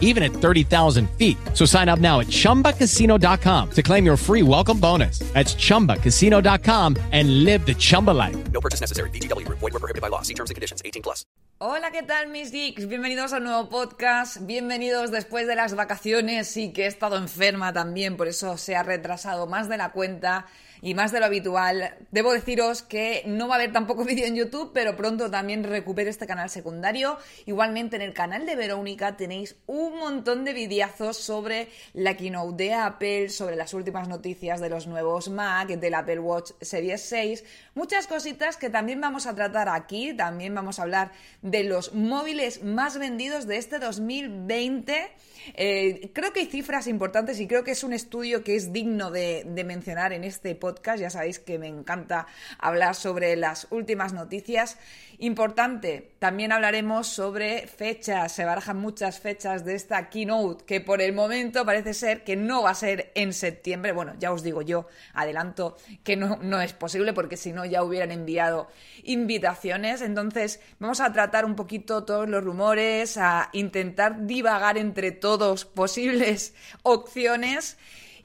even at 30,000 feet. So sign up now at chumbacasino.com to claim your free welcome bonus. That's chumbacasino.com and live the Chumba life. No purchase necessary. VGW Group. Void were prohibited by law. See terms and conditions. 18 plus. Hola, ¿qué tal mis geeks? Bienvenidos a un nuevo podcast, bienvenidos después de las vacaciones y que he estado enferma también, por eso se ha retrasado más de la cuenta y más de lo habitual. Debo deciros que no va a haber tampoco vídeo en YouTube, pero pronto también recupero este canal secundario. Igualmente en el canal de Verónica tenéis un montón de videazos sobre la keynote de Apple, sobre las últimas noticias de los nuevos Mac, del Apple Watch Series 6, muchas cositas que también vamos a tratar aquí, también vamos a hablar de los móviles más vendidos de este 2020. Eh, creo que hay cifras importantes y creo que es un estudio que es digno de, de mencionar en este podcast ya sabéis que me encanta hablar sobre las últimas noticias. Importante, también hablaremos sobre fechas. Se barajan muchas fechas de esta keynote que por el momento parece ser que no va a ser en septiembre. Bueno, ya os digo yo, adelanto que no, es posible porque si no ya hubieran enviado invitaciones. Entonces vamos a tratar un poquito todos los rumores, a intentar divagar entre todos posibles opciones.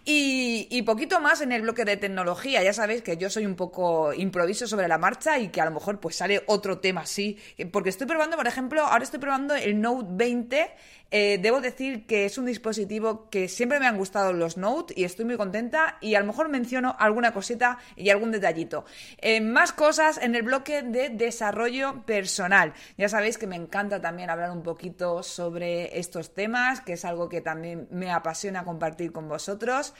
Y, poquito más en el bloque de tecnología. Ya sabéis que yo soy un poco improviso sobre la marcha y que a lo mejor pues sale otro tema así. Porque estoy probando, por ejemplo, ahora estoy probando el Note 20 eh, debo decir que es un dispositivo que siempre me han gustado los Note y estoy muy contenta y a lo mejor menciono alguna cosita y algún detallito. Eh, más cosas en el bloque de desarrollo personal. Ya sabéis que me encanta también hablar un poquito sobre estos temas, que es algo que también me apasiona compartir con vosotros.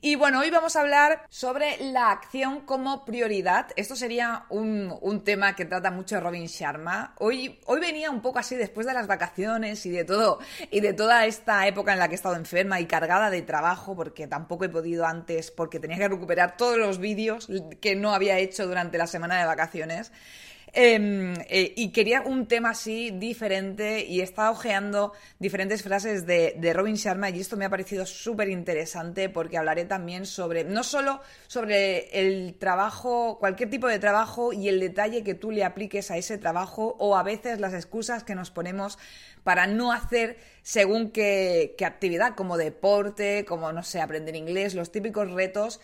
Y bueno, hoy vamos a hablar sobre la acción como prioridad. Esto sería un, un tema que trata mucho Robin Sharma. Hoy, hoy venía un poco así después de las vacaciones y de todo, y de toda esta época en la que he estado enferma y cargada de trabajo, porque tampoco he podido antes, porque tenía que recuperar todos los vídeos que no había hecho durante la semana de vacaciones. Em, eh, y quería un tema así diferente y he estado ojeando diferentes frases de, de Robin Sharma y esto me ha parecido súper interesante porque hablaré también sobre, no solo sobre el trabajo, cualquier tipo de trabajo y el detalle que tú le apliques a ese trabajo o a veces las excusas que nos ponemos para no hacer según qué, qué actividad, como deporte, como, no sé, aprender inglés, los típicos retos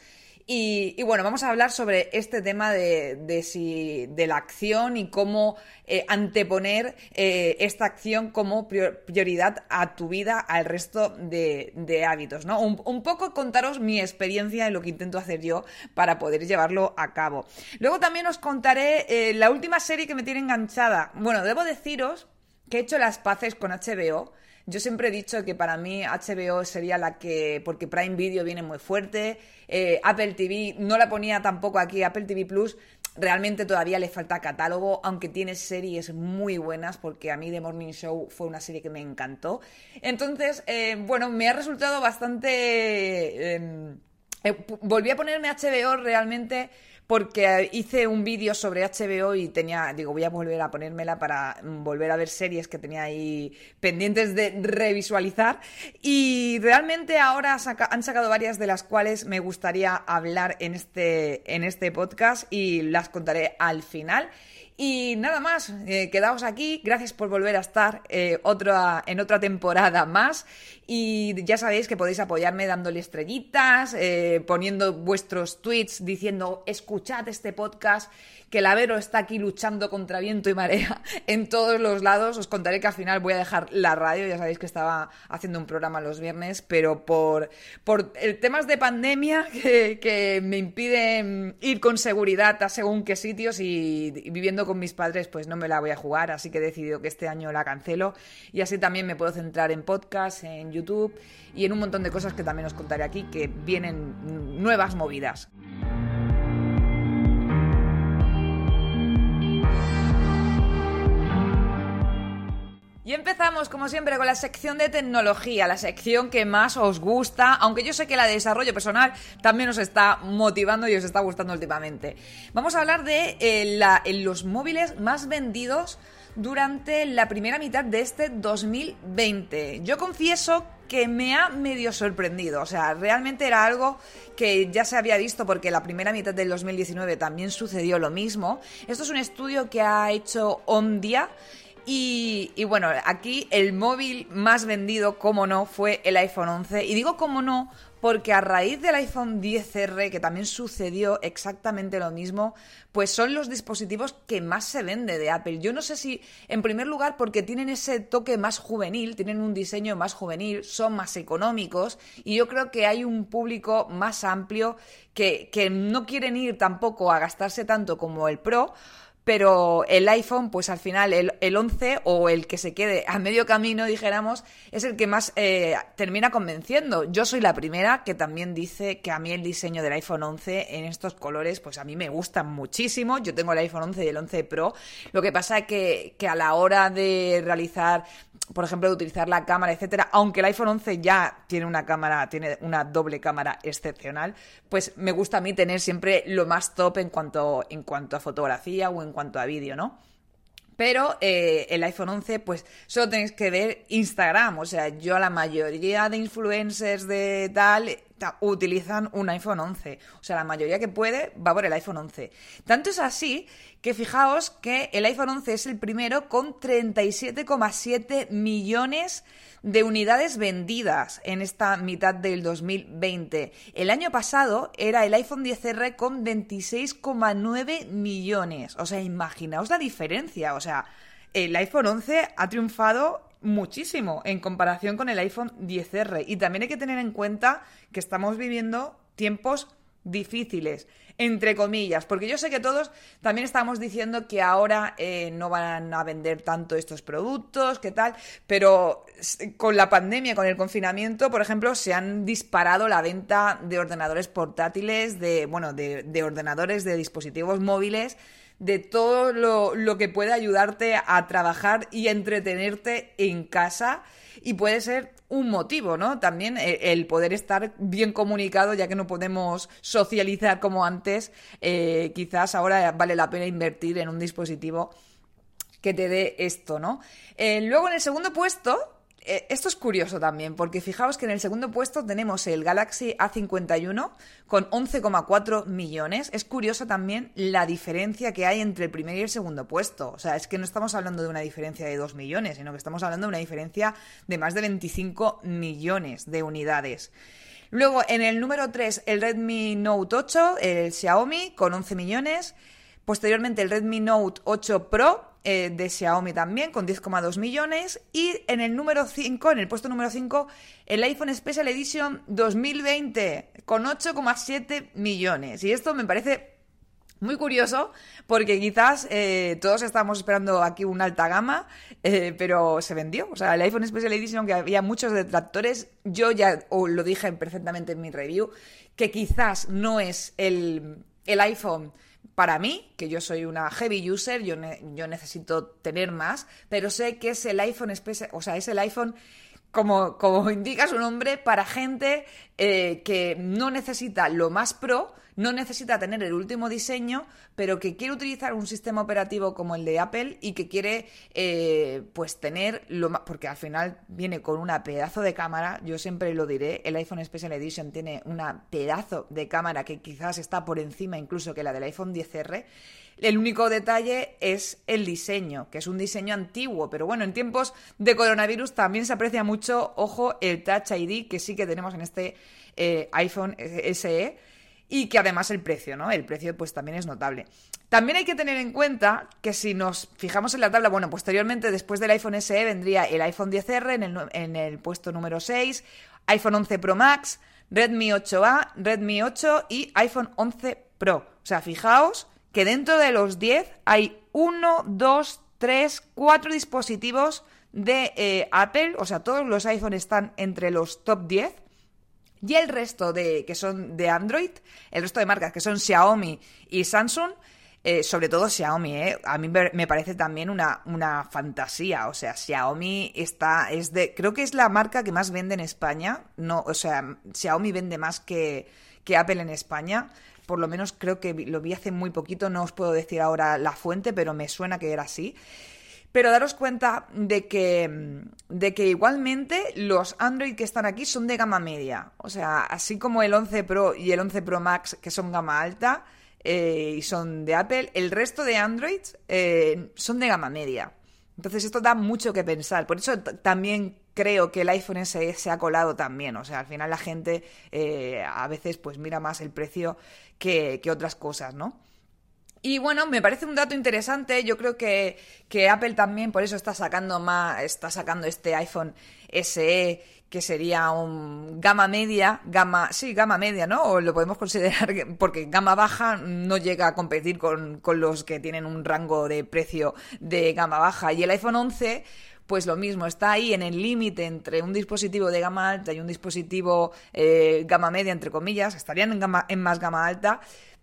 y, bueno, vamos a hablar sobre este tema de, si, de la acción y cómo eh, anteponer eh, esta acción como prioridad a tu vida, al resto de, hábitos, ¿no? Un, poco contaros mi experiencia y lo que intento hacer yo para poder llevarlo a cabo. Luego también os contaré eh, la última serie que me tiene enganchada. Bueno, debo deciros que he hecho las paces con HBO yo siempre he dicho que para mí HBO sería la que, porque Prime Video viene muy fuerte, eh, Apple TV no la ponía tampoco aquí, Apple TV Plus realmente todavía le falta catálogo, aunque tiene series muy buenas, porque a mí The Morning Show fue una serie que me encantó. Entonces, eh, bueno, me ha resultado bastante... Eh, volví a ponerme HBO realmente porque hice un vídeo sobre HBO y tenía, digo, voy a volver a ponérmela para volver a ver series que tenía ahí pendientes de revisualizar. Y realmente ahora han sacado varias de las cuales me gustaría hablar en este, en este podcast y las contaré al final. Y nada más, eh, quedaos aquí. Gracias por volver a estar eh, otra, en otra temporada más. Y ya sabéis que podéis apoyarme dándole estrellitas, eh, poniendo vuestros tweets diciendo escuchad este podcast que la Vero está aquí luchando contra viento y marea en todos los lados. Os contaré que al final voy a dejar la radio, ya sabéis que estaba haciendo un programa los viernes, pero por, por temas de pandemia que, me impiden ir con seguridad a según qué sitios y, viviendo con mis padres, pues no me la voy a jugar, así que he decidido que este año la cancelo y así también me puedo centrar en podcast, en YouTube y en un montón de cosas que también os contaré aquí que vienen nuevas movidas. Y empezamos, como siempre, con la sección de tecnología, la sección que más os gusta, aunque yo sé que la de desarrollo personal también os está motivando y os está gustando últimamente. Vamos a hablar de eh, los móviles más vendidos durante la primera mitad de este 2020. Yo confieso que me ha medio sorprendido. O sea, realmente era algo que ya se había visto porque la primera mitad del 2019 también sucedió lo mismo. Esto es un estudio que ha hecho Omdia. Y, bueno, aquí el móvil más vendido, como no, fue el iPhone 11. Y digo como no porque a raíz del iPhone 10R, que también sucedió exactamente lo mismo, pues son los dispositivos que más se vende de Apple. Yo no sé si, en primer lugar, porque tienen ese toque más juvenil, tienen un diseño más juvenil, son más económicos y yo creo que hay un público más amplio que, que no quieren ir tampoco a gastarse tanto como el Pro pero el iPhone, pues al final el, el, 11 o el que se quede a medio camino, dijéramos, es el que más eh, termina convenciendo. Yo soy la primera que también dice que a mí el diseño del iPhone 11 en estos colores, pues a mí me gustan muchísimo. Yo tengo el iPhone 11 y el 11 Pro. Lo que pasa es que, que a la hora de realizar por ejemplo, de utilizar la cámara, etcétera, aunque el iPhone 11 ya tiene una cámara, tiene una doble cámara excepcional, pues me gusta a mí tener siempre lo más top en cuanto, en cuanto a fotografía o en cuanto a vídeo, ¿no? Pero eh, el iPhone 11, pues solo tenéis que ver Instagram. O sea, yo a la mayoría de influencers de tal utilizan un iPhone 11. O sea, la mayoría que puede va por el iPhone 11. Tanto es así que fijaos que el iPhone 11 es el primero con 37,7 millones de unidades vendidas en esta mitad del 2020. El año pasado era el iPhone 10R con 26,9 millones. O sea, imaginaos la diferencia. O sea, el iPhone 11 ha triunfado muchísimo en comparación con el iPhone 10R. Y también hay que tener en cuenta que estamos viviendo tiempos difíciles, entre comillas, porque yo sé que todos también estamos diciendo que ahora eh, no van a vender tanto estos productos, que tal, pero con la pandemia, con el confinamiento, por ejemplo, se han disparado la venta de ordenadores portátiles, de, bueno, de ordenadores, de dispositivos móviles, de todo lo, lo que puede ayudarte a trabajar y entretenerte en casa y puede ser un motivo, ¿no? También eh, el poder estar bien comunicado, ya que no podemos socializar como antes, eh, quizás ahora vale la pena invertir en un dispositivo que te dé esto, ¿no? Eh, luego en el segundo puesto esto es curioso también, porque fijaos que en el segundo puesto tenemos el Galaxy A51 con 11,4 millones. Es curioso también la diferencia que hay entre el primer y el segundo puesto. O sea, es que no estamos hablando de una diferencia de 2 millones, sino que estamos hablando de una diferencia de más de 25 millones de unidades. Luego, en el número 3, el Redmi Note 8, el Xiaomi, con 11 millones. Posteriormente, el Redmi Note 8 Pro, eh, de Xiaomi también, con 10,2 millones. Y en el número 5, en el puesto número 5, el iPhone Special Edition 2020, con 8,7 millones. Y esto me parece muy curioso porque quizás eh, todos estábamos esperando aquí una alta gama, eh, pero se vendió. O sea, el iPhone Special Edition, que había muchos detractores, yo ya lo dije perfectamente en mi review, que quizás no es el, el iPhone para mí, que yo soy una heavy user, yo, yo necesito tener más, pero sé que es el iPhone, o sea, es el iPhone como, como indica su nombre, para gente eh, que no necesita lo más pro, no necesita tener el último diseño, pero que quiere utilizar un sistema operativo como el de Apple y que quiere eh, pues tener lo más, porque al final viene con una pedazo de cámara, yo siempre lo diré, el iPhone Special Edition tiene una pedazo de cámara que quizás está por encima incluso que la del iPhone 10R el único detalle es el diseño, que es un diseño antiguo, pero bueno, en tiempos de coronavirus también se aprecia mucho, ojo, el Touch ID que sí que tenemos en este eh, iPhone SE y que además el precio, ¿no? El precio pues también es notable. También hay que tener en cuenta que si nos fijamos en la tabla, bueno, posteriormente después del iPhone SE vendría el iPhone 10R en el, puesto número 6, iPhone 11 Pro Max, Redmi 8A, Redmi 8 y iPhone 11 Pro. O sea, fijaos que dentro de los 10 hay 1, 2, 3, 4 dispositivos de eh, Apple, o sea, todos los iPhones están entre los top 10. Y el resto de que son de Android, el resto de marcas que son Xiaomi y Samsung, eh, sobre todo Xiaomi, eh, a mí me parece también una, una fantasía. O sea, Xiaomi está, es de, creo que es la marca que más vende en España. No, o sea, Xiaomi vende más que, que Apple en España por lo menos creo que lo vi hace muy poquito, no os puedo decir ahora la fuente, pero me suena que era así. Pero daros cuenta de que, de que igualmente los Android que están aquí son de gama media. O sea, así como el 11 Pro y el 11 Pro Max, que son gama alta eh, y son de Apple, el resto de Android eh, son de gama media. Entonces esto da mucho que pensar. Por eso también creo que el iPhone SE se ha colado también. O sea, al final la gente eh, a veces pues mira más el precio que, que otras cosas, ¿no? Y bueno, me parece un dato interesante. Yo creo que, Apple también por eso está sacando más, está sacando este iPhone SE, que sería un gama media, gama, sí, gama media, ¿no? O lo podemos considerar porque gama baja no llega a competir con, con los que tienen un rango de precio de gama baja. Y el iPhone 11 pues lo mismo, está ahí en el límite entre un dispositivo de gama alta y un dispositivo eh, gama media, entre comillas, estarían en, gama, en más gama alta,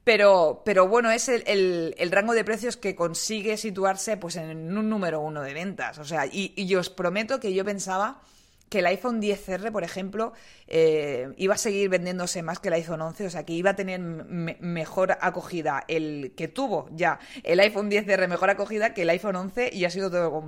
pero, pero bueno, es el, rango de precios que consigue situarse pues en un número uno de ventas. O sea, y, y os prometo que yo pensaba que el iPhone 10R, por ejemplo, eh, iba a seguir vendiéndose más que el iPhone 11, o sea que iba a tener mejor acogida el que tuvo ya el iPhone 10R mejor acogida que el iPhone 11 y ha sido todo,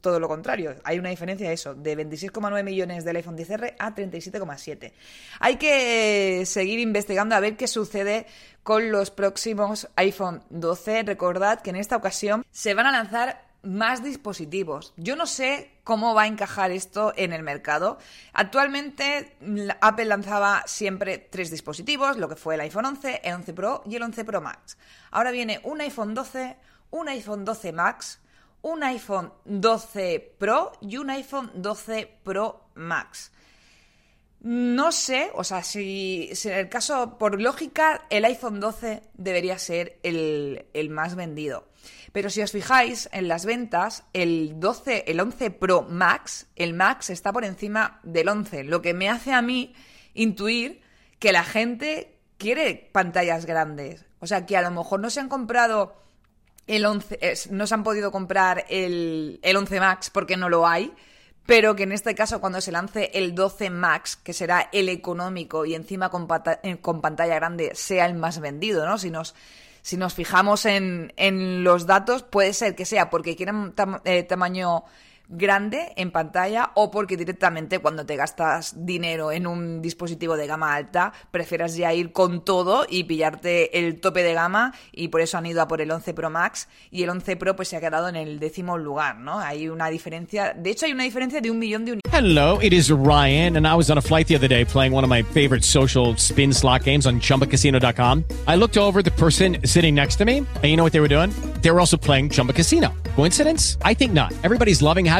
todo lo contrario. Hay una diferencia eso, de 26,9 millones del iPhone 10R a 37,7. Hay que seguir investigando a ver qué sucede con los próximos iPhone 12. Recordad que en esta ocasión se van a lanzar más dispositivos. Yo no sé cómo va a encajar esto en el mercado. Actualmente Apple lanzaba siempre tres dispositivos, lo que fue el iPhone 11, el 11 Pro y el 11 Pro Max. Ahora viene un iPhone 12, un iPhone 12 Max, un iPhone 12 Pro y un iPhone 12 Pro Max. No sé, o sea, si, en el caso, por lógica, el iPhone 12 debería ser el más vendido. Pero si os fijáis en las ventas, el 12, el 11 Pro Max, el Max está por encima del 11, lo que me hace a mí intuir que la gente quiere pantallas grandes. O sea, que a lo mejor no se han comprado el 11, no se han podido comprar el, el 11 Max porque no lo hay, pero que en este caso cuando se lance el 12 Max, que será el económico y encima con, con pantalla grande, sea el más vendido, ¿no? Si nos si nos fijamos en, en los datos, puede ser que sea porque quieren eh, tamaño grande en pantalla o porque directamente cuando te gastas dinero en un dispositivo de gama alta prefieras ya ir con todo y pillarte el tope de gama y por eso han ido a por el 11 Pro Max y el 11 Pro pues se ha quedado en el décimo lugar, ¿no? Hay una diferencia, de hecho hay una diferencia de un millón de unidades. Hello, it is Ryan and I was on a flight the other day playing one of my favorite social spin slot games on chumbacasino.com. I looked over the person sitting next to me and you know what they were doing? They were also playing Chumba Casino. Coincidence? I think not. Everybody's loving having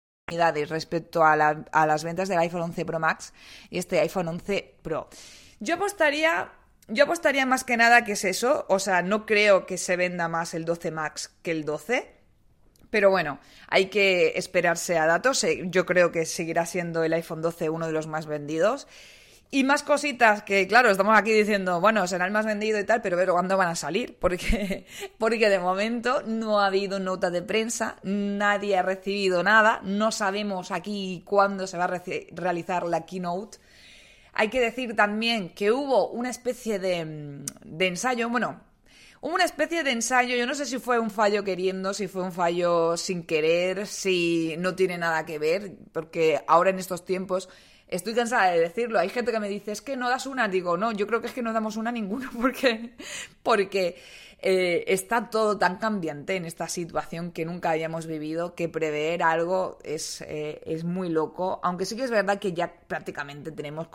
Respecto a, a las ventas del iPhone 11 Pro Max y este iPhone 11 Pro. Yo apostaría yo apostaría más que nada que es eso, o sea, no creo que se venda más el 12 Max que el 12. Pero bueno, hay que esperarse a datos. Yo creo que seguirá siendo el iPhone 12 uno de los más vendidos. Y más cositas que, claro, estamos aquí diciendo, bueno, será el más vendido y tal, pero pero ¿cuándo van a salir? Porque, porque de momento no ha habido nota de prensa, nadie ha recibido nada, no sabemos aquí cuándo se va a realizar la keynote. Hay que decir también que hubo una especie de, de ensayo, bueno, hubo una especie de ensayo, yo no sé si fue un fallo queriendo, si fue un fallo sin querer, si no tiene nada que ver, porque ahora en estos tiempos estoy cansada de decirlo. Hay gente que me dice, es que no das una. Digo, no, yo creo que es que no damos una ninguna porque, porque eh, está todo tan cambiante en esta situación que nunca habíamos vivido que prever algo es, eh, es muy loco. Aunque sí que es verdad que ya prácticamente tenemos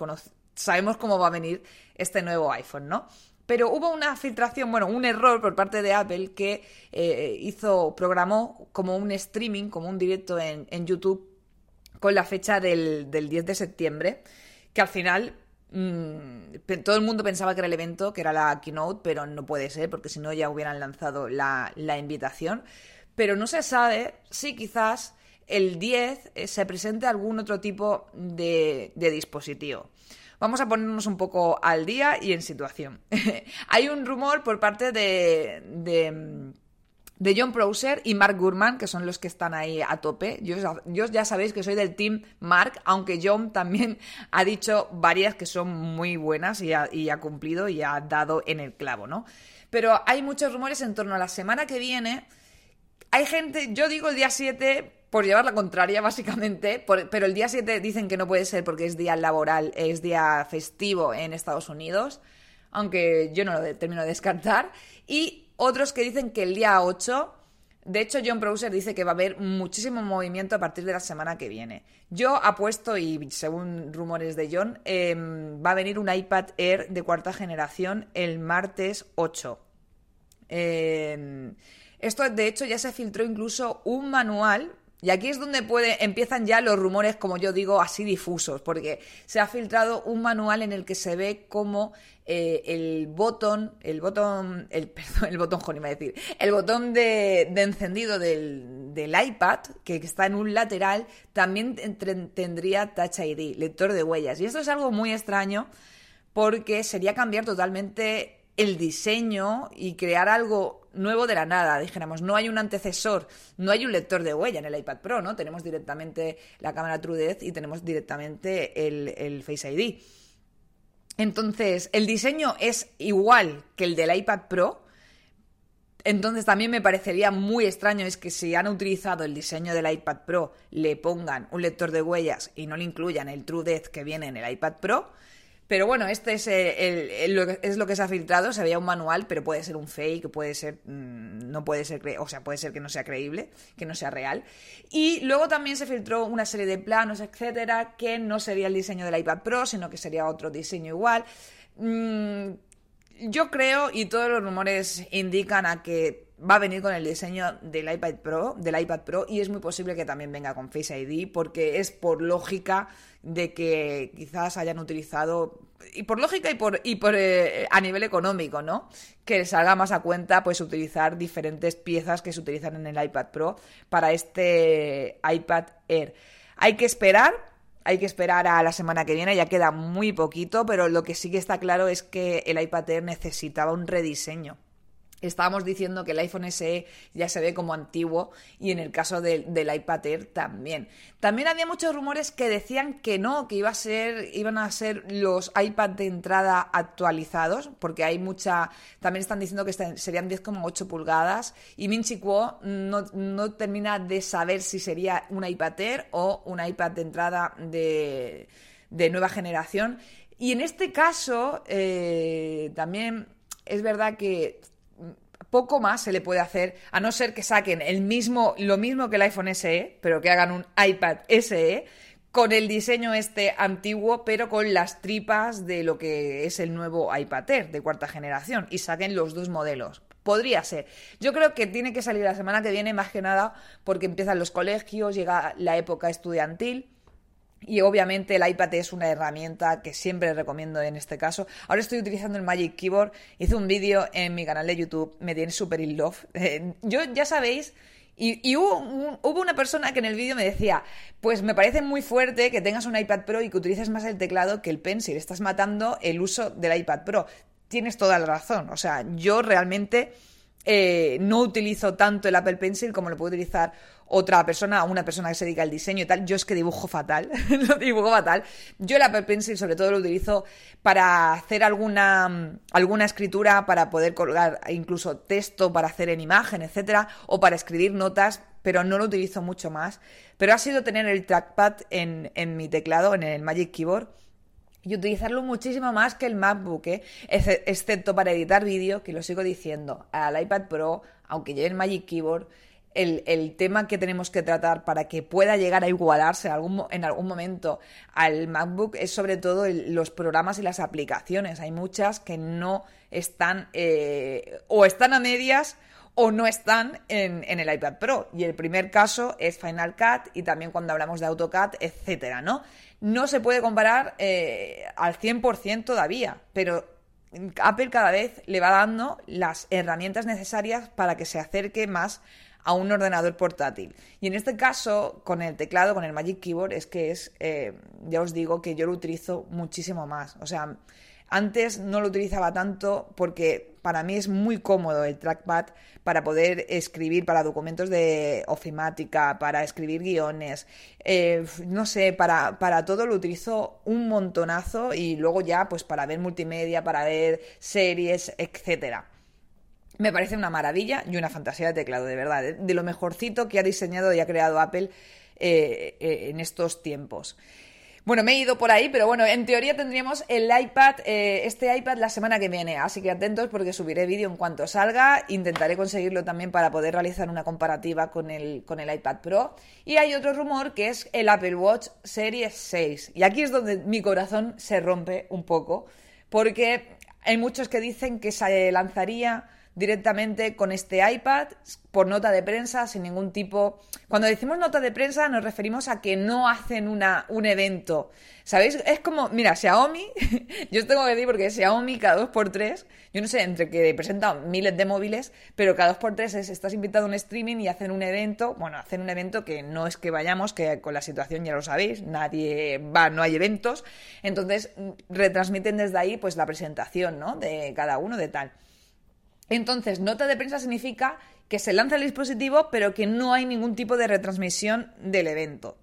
sabemos cómo va a venir este nuevo iPhone, ¿no? Pero hubo una filtración, bueno, un error por parte de Apple que eh, hizo, programó como un streaming, como un directo en, en YouTube con la fecha del, del 10 de septiembre, que al final Mm, todo el mundo pensaba que era el evento, que era la keynote, pero no puede ser, porque si no ya hubieran lanzado la, invitación. Pero no se sabe si quizás el 10 eh, se presente algún otro tipo de, dispositivo. Vamos a ponernos un poco al día y en situación. Hay un rumor por parte de de John Prosser y Mark Gurman, que son los que están ahí a tope. Yo, ya sabéis que soy del team Mark, aunque John también ha dicho varias que son muy buenas y ha, y ha cumplido y ha dado en el clavo, ¿no? Pero hay muchos rumores en torno a la semana que viene. Hay gente, yo digo el día 7 por llevar la contraria, básicamente, pero el día 7 dicen que no puede ser porque es día laboral, es día festivo en Estados Unidos, aunque yo no lo termino de descartar. Y otros que dicen que el día 8, de hecho John Browser dice que va a haber muchísimo movimiento a partir de la semana que viene. Yo apuesto, y según rumores de John, em, va a venir un iPad Air de cuarta generación el martes 8. Em, esto, de hecho, ya se filtró incluso un manual y aquí es donde puede, empiezan ya los rumores, como yo digo, así difusos, porque se ha filtrado un manual en el que se ve cómo eh, el botón, el botón, el, perdón, el botón, decir, el botón de, encendido del, iPad, que está en un lateral, también tendría Touch ID, lector de huellas. Y esto es algo muy extraño porque sería cambiar totalmente el diseño y crear algo nuevo de la nada, dijéramos, no hay un antecesor, no hay un lector de huella en el iPad Pro, ¿no? Tenemos directamente la cámara TrueDepth y tenemos directamente el, Face ID. Entonces, el diseño es igual que el del iPad Pro, entonces también me parecería muy extraño es que si han utilizado el diseño del iPad Pro le pongan un lector de huellas y no le incluyan el TrueDepth que viene en el iPad Pro. Pero bueno, este es, el, es lo que se ha filtrado. Se veía un manual, pero puede ser un fake, puede ser. Mm, no puede ser. O sea, puede ser que no sea creíble, que no sea real. Y luego también se filtró una serie de planos, etcétera, que no sería el diseño del iPad Pro, sino que sería otro diseño igual. Mm, yo creo, y todos los rumores indican a que va a venir con el diseño del iPad Pro, del iPad Pro, y es muy posible que también venga con Face ID, porque es por lógica de que quizás hayan utilizado, y por lógica y por, y por eh, a nivel económico, ¿no? Que salga más a cuenta, pues, utilizar diferentes piezas que se utilizan en el iPad Pro para este iPad Air. Hay que esperar hay que esperar a la semana que viene, ya queda muy poquito, pero lo que sí que está claro es que el iPad Air necesitaba un rediseño. Estábamos diciendo que el iPhone SE ya se ve como antiguo y en el caso del iPad Air también. También había muchos rumores que decían que no, que iba a ser, iban a ser los iPad de entrada actualizados, porque hay mucha. También están diciendo que serían 10,8 pulgadas y Minchi Kuo no, no, termina de saber si sería un iPad Air o un iPad de entrada de, nueva generación. Y en este caso, eh, también es verdad que poco más se le puede hacer, a no ser que saquen el mismo, lo mismo que el iPhone SE, pero que hagan un iPad SE con el diseño este antiguo, pero con las tripas de lo que es el nuevo iPad Air de cuarta generación y saquen los dos modelos. Podría ser. Yo creo que tiene que salir la semana que viene, más que nada, porque empiezan los colegios, llega la época estudiantil y obviamente el iPad es una herramienta que siempre recomiendo en este caso. Ahora estoy utilizando el Magic Keyboard. Hice un vídeo en mi canal de YouTube. Me tiene super in love. Eh, yo ya sabéis. Y, hubo, una persona que en el vídeo me decía, pues me parece muy fuerte que tengas un iPad Pro y que utilices más el teclado que el pencil. Estás matando el uso del iPad Pro. Tienes toda la razón. O sea, yo realmente eh, no utilizo tanto el Apple Pencil como lo puedo utilizar otra persona, una persona que se dedica al diseño y tal. Yo es que dibujo fatal, lo dibujo fatal. Yo el Apple Pencil sobre todo lo utilizo para hacer alguna, alguna escritura, para poder colgar incluso texto para hacer en imagen, etcétera, o para escribir notas, pero no lo utilizo mucho más. Pero ha sido tener el trackpad en, en mi teclado, en el Magic Keyboard y utilizarlo muchísimo más que el MacBook, ¿eh? excepto para editar vídeo, que lo sigo diciendo, al iPad Pro, aunque lleve el Magic Keyboard, el, tema que tenemos que tratar para que pueda llegar a igualarse en algún, en algún momento al MacBook es sobre todo los programas y las aplicaciones. Hay muchas que no están eh, o están a medias o no están en, en, el iPad Pro. Y el primer caso es Final Cut y también cuando hablamos de AutoCAD, etcétera, ¿no? No se puede comparar eh, al 100% todavía, pero Apple cada vez le va dando las herramientas necesarias para que se acerque más a un ordenador portátil. Y en este caso, con el teclado, con el Magic Keyboard, es que es, eh, ya os digo que yo lo utilizo muchísimo más. O sea, antes no lo utilizaba tanto porque para mí es muy cómodo el trackpad para poder escribir para documentos de ofimática, para escribir guiones, eh, no sé, para, para todo lo utilizo un montonazo y luego ya pues para ver multimedia, para ver series, etcétera. Me parece una maravilla y una fantasía de teclado, de verdad, de lo mejorcito que ha diseñado y ha creado Apple eh, eh, en estos tiempos. Bueno, me he ido por ahí, pero bueno, en teoría tendríamos el iPad, eh, este iPad la semana que viene, así que atentos porque subiré vídeo en cuanto salga. Intentaré conseguirlo también para poder realizar una comparativa con el, con el iPad Pro. Y hay otro rumor que es el Apple Watch Series 6. Y aquí es donde mi corazón se rompe un poco, porque hay muchos que dicen que se lanzaría directamente con este iPad por nota de prensa sin ningún tipo. Cuando decimos nota de prensa nos referimos a que no hacen una, un evento. ¿Sabéis? Es como, mira, Xiaomi, yo os tengo que decir porque Xiaomi cada dos por tres, yo no sé, entre que presentan miles de móviles, pero cada dos por tres es, estás invitado a un streaming y hacen un evento, bueno, hacen un evento que no es que vayamos, que con la situación ya lo sabéis, nadie va, no hay eventos, entonces retransmiten desde ahí pues la presentación, ¿no? De cada uno de tal. Entonces, nota de prensa significa que se lanza el dispositivo, pero que no hay ningún tipo de retransmisión del evento.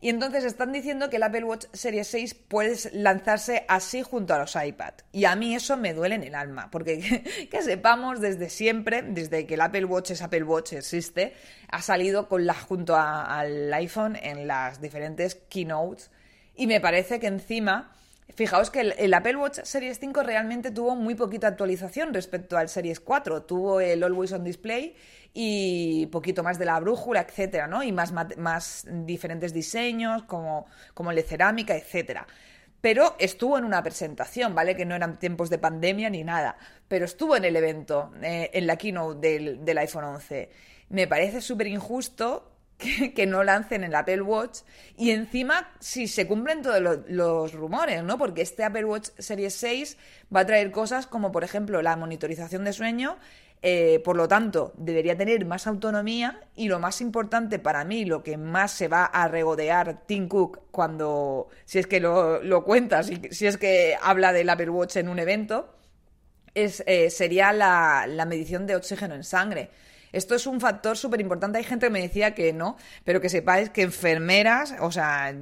Y entonces están diciendo que el Apple Watch Series 6 puede lanzarse así junto a los iPad. Y a mí eso me duele en el alma, porque que, sepamos desde siempre, desde que el Apple Watch es Apple Watch existe, ha salido con junto al iPhone en las diferentes keynotes. Y me parece que encima Fijaos que el, Apple Watch Series 5 realmente tuvo muy poquita actualización respecto al Series 4. Tuvo el Always On Display y poquito más de la brújula, etcétera, ¿no? Y más, diferentes diseños, como, como el de cerámica, etcétera. Pero estuvo en una presentación, ¿vale? Que no eran tiempos de pandemia ni nada. Pero estuvo en el evento, eh, en la keynote del, del iPhone 11. Me parece súper injusto que, no lancen el Apple Watch y encima si se cumplen todos los, rumores, ¿no? Porque este Apple Watch Series 6 va a traer cosas como por ejemplo la monitorización de sueño, eh, por lo tanto debería tener más autonomía y lo más importante para mí, lo que más se va a regodear Tim Cook cuando, si es que lo, lo cuenta, si, es que habla del Apple Watch en un evento, es, eh, sería la medición de oxígeno en sangre esto es un factor súper importante. Hay gente que me decía que no, pero que sepáis que enfermeras, o sea,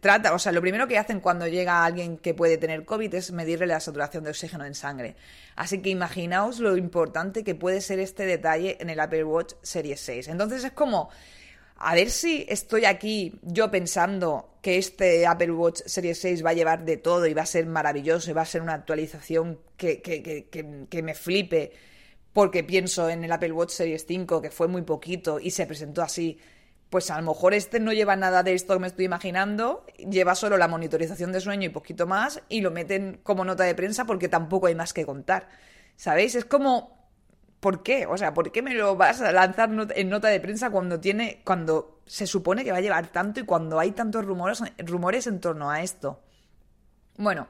trata, o sea, lo primero que hacen cuando llega alguien que puede tener COVID es medirle la saturación de oxígeno en sangre. Así que imaginaos lo importante que puede ser este detalle en el Apple Watch Series 6. Entonces es como, a ver si estoy aquí yo pensando que este Apple Watch Series 6 va a llevar de todo y va a ser maravilloso y va a ser una actualización que, que, que, que me flipe porque pienso en el Apple Watch Series 5, que fue muy poquito y se presentó así, pues a lo mejor este no lleva nada de esto que me estoy imaginando, lleva solo la monitorización de sueño y poquito más, y lo meten como nota de prensa porque tampoco hay más que contar. ¿Sabéis? Es como. ¿Por qué? O sea, ¿por qué me lo vas a lanzar en nota de prensa cuando tiene. cuando se supone que va a llevar tanto y cuando hay tantos rumores, rumores en torno a esto? Bueno,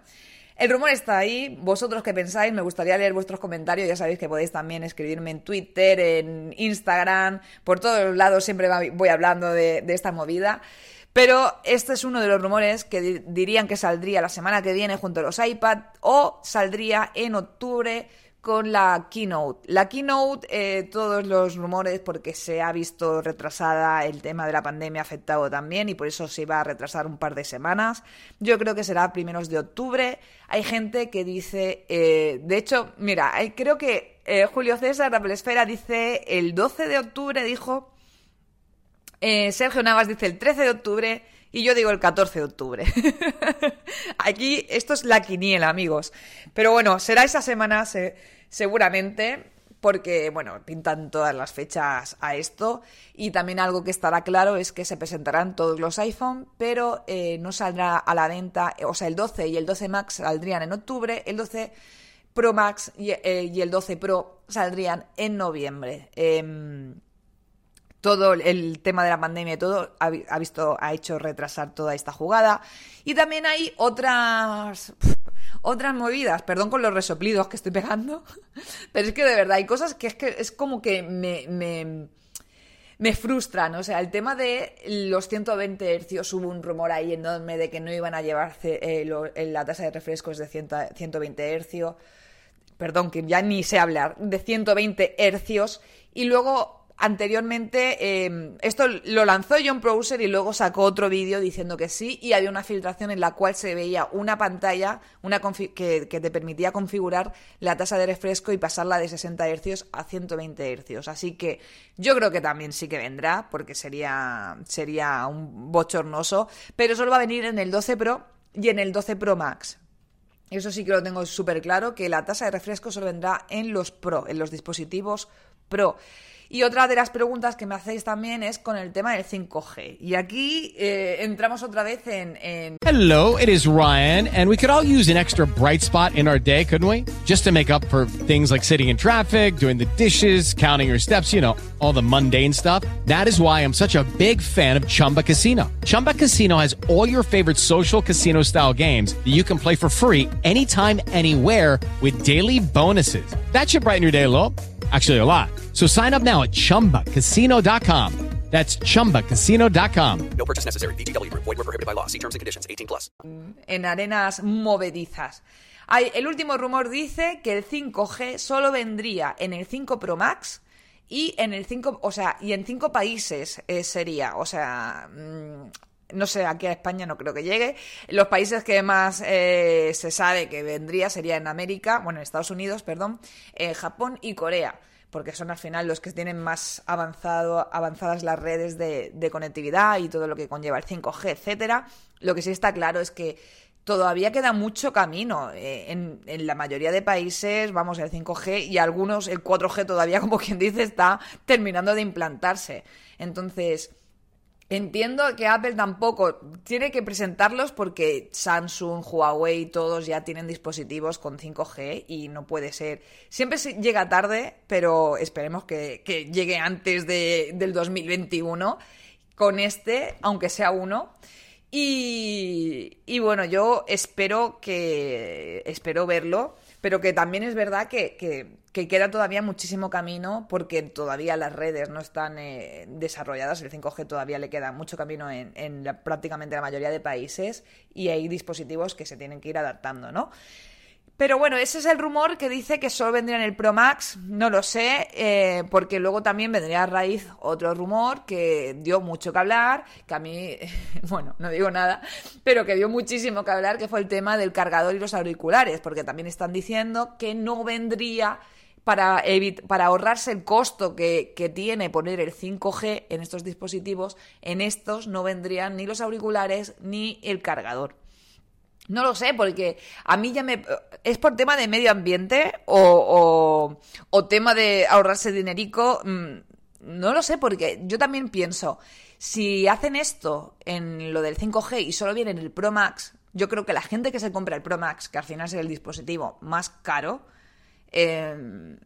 el rumor está ahí. ¿Vosotros qué pensáis? Me gustaría leer vuestros comentarios. Ya sabéis que podéis también escribirme en Twitter, en Instagram. Por todos lados siempre voy hablando de, esta movida. Pero este es uno de los rumores que dirían que saldría la semana que viene junto a los iPad o saldría en octubre con la keynote. La keynote, eh, todos los rumores, porque se ha visto retrasada, el tema de la pandemia afectado también y por eso se iba a retrasar un par de semanas. Yo creo que será primeros de octubre. Hay gente que dice, eh, de hecho, mira, creo que eh, Julio César, la Esfera, dice el 12 de octubre, dijo. Sergio Navas dice el 13 de octubre. Y yo digo el 14 de octubre. Aquí esto es la quiniela, amigos. Pero bueno, será esa semana seguramente. porque, bueno, pintan todas las fechas a esto. Y también algo que estará claro es que se presentarán todos los iPhone, pero eh, no saldrá a la venta, o sea, el 12 y el 12 Max saldrían en octubre, el 12 Pro Max y, eh, y el 12 Pro saldrían en noviembre. Em, todo el tema de la pandemia y todo ha, visto, ha hecho retrasar toda esta jugada. Y también hay otras, otras movidas, perdón con los resoplidos que estoy pegando, pero es que de verdad hay cosas que es que es como que me, me, me frustran. O sea, el tema de los 120 hercios, hubo un rumor ahí enorme de que no iban a llevarse eh, lo, la tasa de refrescos de 100, 120 hercios. Perdón, que ya ni sé hablar, de 120 hercios. Y luego Anteriormente, eh, esto lo lanzó John Browser y luego sacó otro vídeo diciendo que sí, y había una filtración en la cual se veía una pantalla que, que, te permitía configurar la tasa de refresco y pasarla de 60 Hz a 120 Hz. Así que yo creo que también sí que vendrá, porque sería, sería un bochornoso, pero solo va a venir en el 12 Pro y en el 12 Pro Max. Eso sí que lo tengo súper claro, que la tasa de refresco solo vendrá en los Pro, en los dispositivos Pro. Y otra de las preguntas que me hacéis también es con el tema del 5G. Y aquí eh, entramos otra vez en, en... Hello, it is Ryan, and we could all use an extra bright spot in our day, couldn't we? Just to make up for things like sitting in traffic, doing the dishes, counting your steps, you know, all the mundane stuff. That is why I'm such a big fan of Chumba Casino. Chumba Casino has all your favorite social casino style games that you can play for free anytime, anywhere with daily bonuses. That should brighten your day a little. Actually, a lot. So sign up now at chumbacasino.com. That's chumbacasino.com. No purchase necessary. BGW. Void were prohibited by law. See terms and conditions 18 plus. En arenas movedizas. Hay, el último rumor dice que el 5G solo vendría en el 5 Pro Max y en el 5, o sea, y en 5 países eh, sería, o sea, mmm, no sé, aquí a España no creo que llegue. Los países que más eh, se sabe que vendría sería en América, bueno, en Estados Unidos, perdón, eh, Japón y Corea porque son al final los que tienen más avanzado, avanzadas las redes de, conectividad y todo lo que conlleva el 5G, etcétera. Lo que sí está claro es que todavía queda mucho camino. Eh, en, en, la mayoría de países, vamos, el 5G y algunos el 4G todavía, como quien dice, está terminando de implantarse. Entonces, Entiendo que Apple tampoco tiene que presentarlos porque Samsung, Huawei, todos ya tienen dispositivos con 5G y no puede ser. Siempre llega tarde, pero esperemos que, que llegue antes de, del 2021 con este, aunque sea uno. Y, y bueno, yo espero que espero verlo pero que también es verdad que, que, que, queda todavía muchísimo camino porque todavía las redes no están eh, desarrolladas, el 5G todavía le queda mucho camino en, en la, prácticamente la mayoría de países y hay dispositivos que se tienen que ir adaptando, ¿no? Pero bueno, ese es el rumor que dice que solo vendría en el Pro Max, no lo sé, eh, porque luego también vendría a raíz otro rumor que dio mucho que hablar, que a mí, bueno, no digo nada, pero que dio muchísimo que hablar, que fue el tema del cargador y los auriculares, porque también están diciendo que no vendría para, para ahorrarse el costo que, que, tiene poner el 5G en estos dispositivos, en estos no vendrían ni los auriculares ni el cargador. No lo sé, porque a mí ya me... ¿Es por tema de medio ambiente o, o, o tema de ahorrarse dinerico? Mm, no lo sé, porque yo también pienso, si hacen esto en lo del 5G y solo viene en el Pro Max, yo creo que la gente que se compra el Pro Max, que al final es el dispositivo más caro, eh,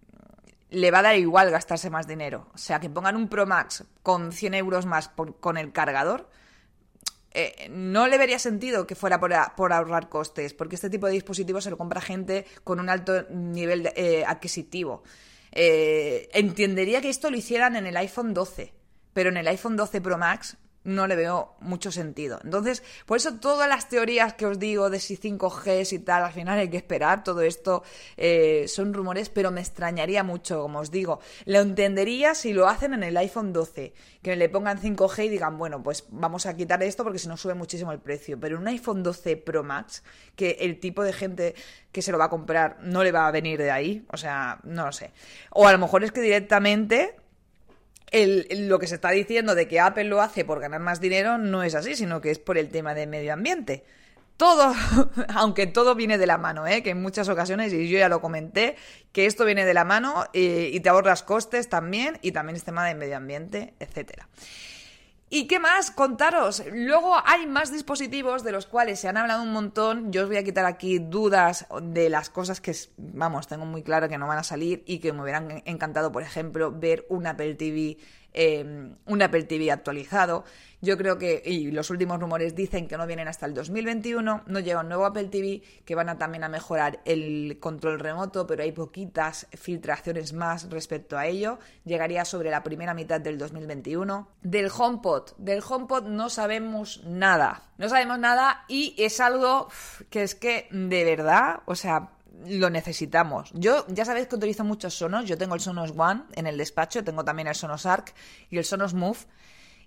le va a dar igual gastarse más dinero. O sea, que pongan un Pro Max con 100 euros más por, con el cargador eh, no le vería sentido que fuera por, a, por, ahorrar costes, porque este tipo de dispositivos se lo compra gente con un alto nivel eh, adquisitivo. Eh, entendería que esto lo hicieran en el iPhone 12, pero en el iPhone 12 Pro Max no le veo mucho sentido. Entonces, por eso todas las teorías que os digo de si 5G y tal, al final hay que esperar, todo esto eh, son rumores, pero me extrañaría mucho, como os digo. Lo entendería si lo hacen en el iPhone 12, que le pongan 5G y digan, bueno, pues vamos a quitar esto porque si no sube muchísimo el precio. Pero un iPhone 12 Pro Max, que el tipo de gente que se lo va a comprar no le va a venir de ahí, o sea, no lo sé. O a lo mejor es que directamente el, lo que se está diciendo de que Apple lo hace por ganar más dinero no es así, sino que es por el tema de medio ambiente. todo, aunque todo viene de la mano, ¿eh? que en muchas ocasiones, y yo ya lo comenté, que esto viene de la mano eh, y te ahorras costes también, y también es tema de medio ambiente, etcétera. ¿Y qué más? Contaros. Luego hay más dispositivos de los cuales se han hablado un montón. Yo os voy a quitar aquí dudas de las cosas que, vamos, tengo muy claro que no van a salir y que me hubieran encantado, por ejemplo, ver un Apple TV Em, un Apple TV actualizado. Yo creo que, y los últimos rumores dicen que no vienen hasta el 2021, no llega un nuevo Apple TV, que van a también a mejorar el control remoto, pero hay poquitas filtraciones más respecto a ello. Llegaría sobre la primera mitad del 2021. Del HomePod, del HomePod no sabemos nada. No sabemos nada y es algo que es que, de verdad, o sea, lo necesitamos. Yo ya sabéis que utilizo muchos sonos. Yo tengo el Sonos One en el despacho, tengo también el Sonos Arc y el Sonos Move.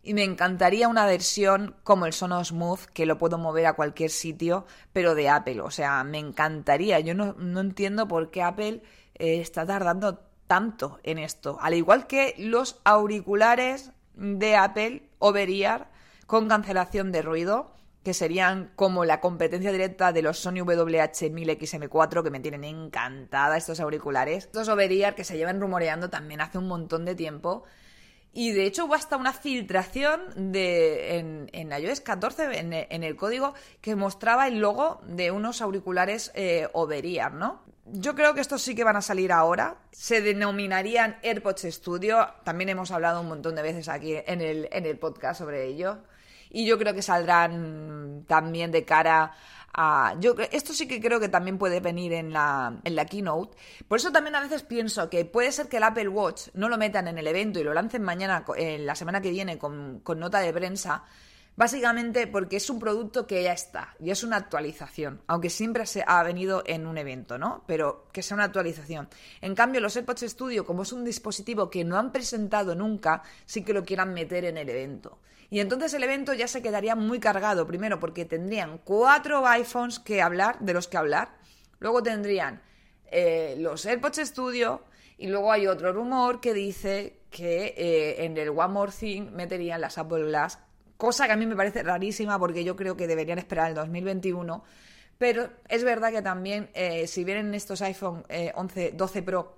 Y me encantaría una versión como el Sonos Move, que lo puedo mover a cualquier sitio, pero de Apple. O sea, me encantaría. Yo no, entiendo por qué Apple eh, está tardando tanto en esto. Al igual que los auriculares de Apple over ear con cancelación de ruido que serían como la competencia directa de los Sony WH-1000XM4, que me tienen encantada estos auriculares. Estos over que se llevan rumoreando también hace un montón de tiempo. Y de hecho hubo hasta una filtración de, en, en iOS 14, en, el código, que mostraba el logo de unos auriculares eh, ¿no? Yo creo que estos sí que van a salir ahora. Se denominarían AirPods Studio. También hemos hablado un montón de veces aquí en el, en el podcast sobre ello y yo creo que saldrán también de cara a... Yo, esto sí que creo que también puede venir en la, en la keynote. Por eso también a veces pienso que puede ser que el Apple Watch no lo metan en el evento y lo lancen mañana, en la semana que viene, con, con nota de prensa. Básicamente porque es un producto que ya está y es una actualización, aunque siempre se ha venido en un evento, ¿no? Pero que sea una actualización. En cambio, los AirPods Studio, como es un dispositivo que no han presentado nunca, sí que lo quieran meter en el evento. Y entonces el evento ya se quedaría muy cargado, primero porque tendrían cuatro iPhones que hablar, de los que hablar, luego tendrían eh, los AirPods Studio y luego hay otro rumor que dice que eh, en el One More Thing meterían las Apple Glass, cosa que a mí me parece rarísima porque yo creo que deberían esperar el 2021. Pero es verdad que también, eh, si vienen estos iPhone 11, 12 Pro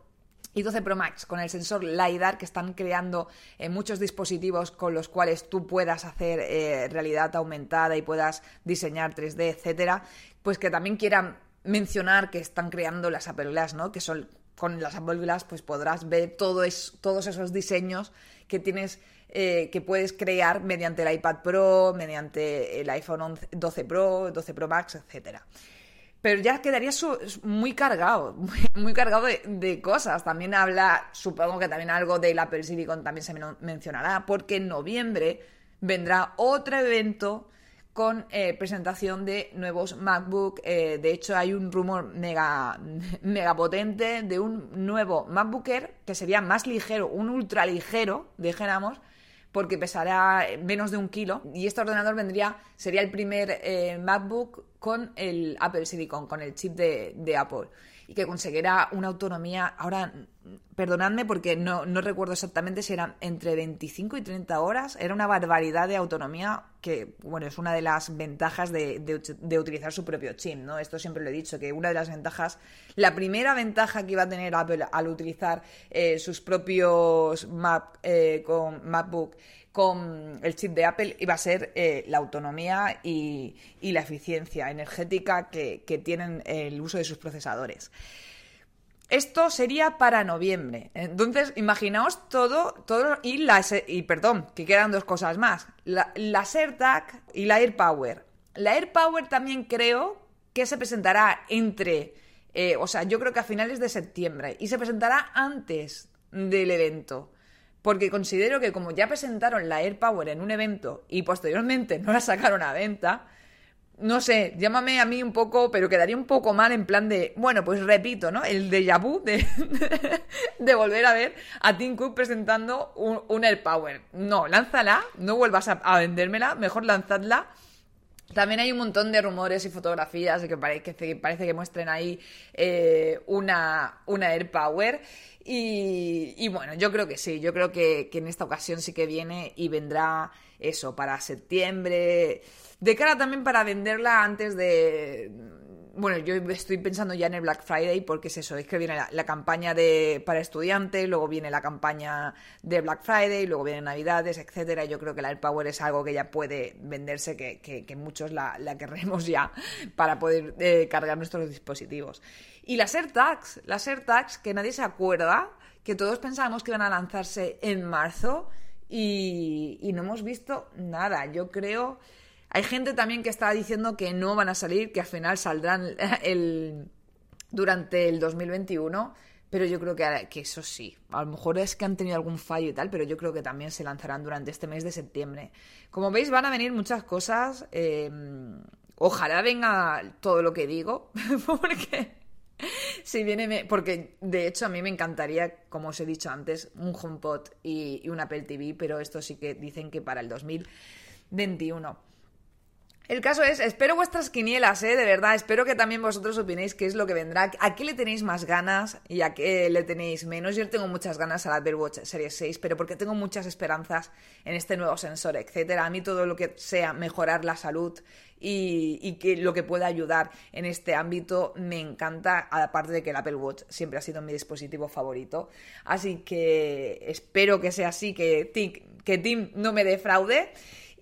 y 12 Pro Max con el sensor LiDAR que están creando eh, muchos dispositivos con los cuales tú puedas hacer eh, realidad aumentada y puedas diseñar 3D, etcétera, pues que también quieran mencionar que están creando las Apple Glass, ¿no? Que son con las Apple Glass pues podrás ver todo todos esos diseños que tienes eh, que puedes crear mediante el iPad Pro, mediante el iPhone 12 Pro, 12 Pro Max, etcétera pero ya quedaría muy cargado, muy, cargado de, cosas. También habla, supongo que también algo del Apple Silicon también se mencionará, porque en noviembre vendrá otro evento con eh, presentación de nuevos MacBook. Eh, de hecho, hay un rumor mega, mega potente de un nuevo MacBooker que sería más ligero, un ultra ligero, dijéramos, porque pesará menos de un kilo y este ordenador vendría, sería el primer eh, MacBook con el Apple Silicon, con el chip de, Apple y que conseguirá una autonomía, ahora perdonadme porque no, recuerdo exactamente si eran entre 25 y 30 horas, era una barbaridad de autonomía que, bueno, es una de las ventajas de, utilizar su propio chip, ¿no? Esto siempre lo he dicho, que una de las ventajas, la primera ventaja que iba a tener Apple al utilizar eh, sus propios Mac, eh, con MacBook con el chip de Apple iba a ser eh, la autonomía y, la eficiencia energética que, tienen el uso de sus procesadores. Esto sería para noviembre. Entonces, imaginaos todo, todo y la y perdón, que quedan dos cosas más. La, AirTag y la AirPower. La AirPower también creo que se presentará entre, eh, o sea, yo creo que a finales de septiembre y se presentará antes del evento porque considero que como ya presentaron la AirPower en un evento y posteriormente no la sacaron a venta, no sé, llámame a mí un poco, pero quedaría un poco mal en plan de, bueno, pues repito, ¿no? El déjà vu de, de volver a ver a Tim Cook presentando un, AirPower. No, lánzala, no vuelvas a, vendérmela, mejor lanzadla También hay un montón de rumores y fotografías que parece que, parece que muestren ahí eh, una, una AirPower. Y, y, bueno, yo creo que sí, yo creo que, que en esta ocasión sí que viene y vendrá eso para septiembre. De cara también para venderla antes de bueno, yo estoy pensando ya en el Black Friday porque es eso, es que viene la, campaña de para estudiantes, luego viene la campaña de Black Friday, luego vienen Navidades, etcétera. Yo creo que la AirPower es algo que ya puede venderse, que, que, muchos la, la, querremos ya para poder eh, cargar nuestros dispositivos. Y las AirTags, las AirTags que nadie se acuerda, que todos pensábamos que iban a lanzarse en marzo y, y no hemos visto nada. Yo creo hay gente también que está diciendo que no van a salir, que al final saldrán el, durante el 2021. Pero yo creo que, que, eso sí, a lo mejor es que han tenido algún fallo y tal, pero yo creo que también se lanzarán durante este mes de septiembre. Como veis, van a venir muchas cosas. Eh, ojalá venga todo lo que digo, porque si viene, porque de hecho a mí me encantaría, como os he dicho antes, un HomePod y, y un Apple TV, pero esto sí que dicen que para el 2021. El caso es, espero vuestras quinielas, ¿eh? De verdad, espero que también vosotros opinéis qué es lo que vendrá, a qué le tenéis más ganas y a qué le tenéis menos. Yo tengo muchas ganas al Apple Watch Series 6, pero porque tengo muchas esperanzas en este nuevo sensor, etcétera. A mí todo lo que sea mejorar la salud y, que lo que pueda ayudar en este ámbito me encanta, aparte de que el Apple Watch siempre ha sido mi dispositivo favorito. Así que espero que sea así, que Tim no me defraude.